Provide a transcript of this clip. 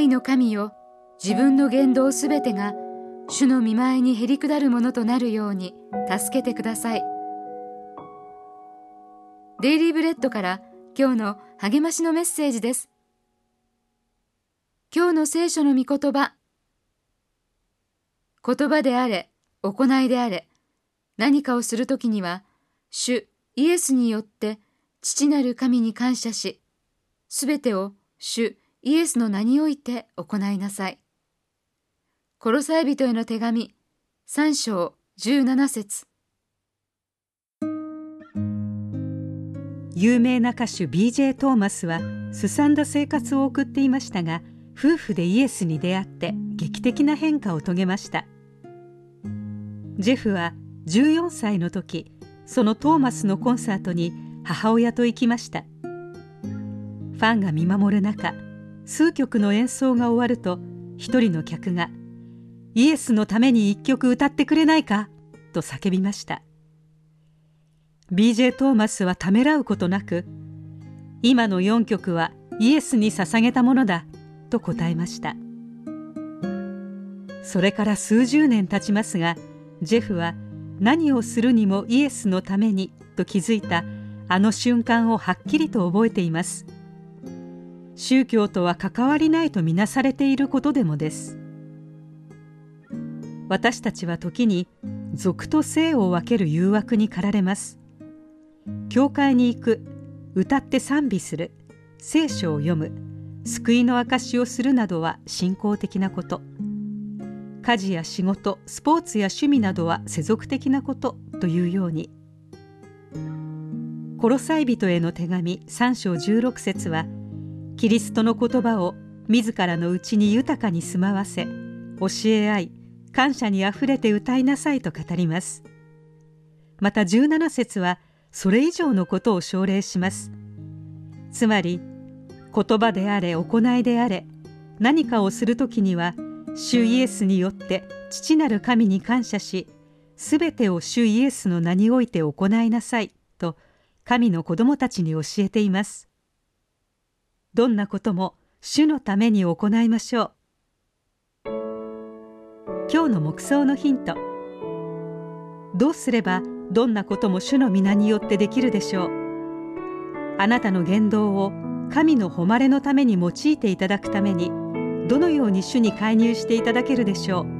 愛の神よ自分の言動すべてが主の見前にへり下るものとなるように助けてください。デイリーブレッドから今日の励ましのメッセージです。今日の聖書の御言葉言葉であれ行いであれ何かをするときには主イエスによって父なる神に感謝しすべてを主イエスの名において行いなさい。コロサイ人への手紙3章17節。有名な歌手 BJ トーマスはすさんだ生活を送っていましたが夫婦でイエスに出会って劇的な変化を遂げました。ジェフは14歳の時そのトーマスのコンサートに母親と行きました。ファンが見守る中数曲の演奏が終わると一人の客が「イエスのために一曲歌ってくれないか?」と叫びました BJ トーマスはためらうことなく「今の4曲はイエスに捧げたものだ」と答えましたそれから数十年経ちますがジェフは何をするにもイエスのためにと気づいたあの瞬間をはっきりと覚えています。宗教とは関わりないとみなされていることでもです。私たちは時に俗と性を分ける誘惑に駆られます。教会に行く歌って賛美する聖書を読む救いの証しをするなどは信仰的なこと。家事や仕事スポーツや趣味などは世俗的なことというように。コロサイ人への手紙3章16節は「キリストの言葉を自らのうちに豊かに住まわせ教え合い感謝にあふれて歌いなさいと語ります。また17節はそれ以上のことを奨励します。つまり言葉であれ行いであれ何かをする時には主イエスによって父なる神に感謝しすべてを主イエスの名において行いなさいと神の子供たちに教えています。どんなことも主のために行いましょう。今日の目想のヒント。どうすればどんなことも主の皆によってできるでしょう。あなたの言動を神の誉れのために用いていただくためにどのように主に介入していただけるでしょう。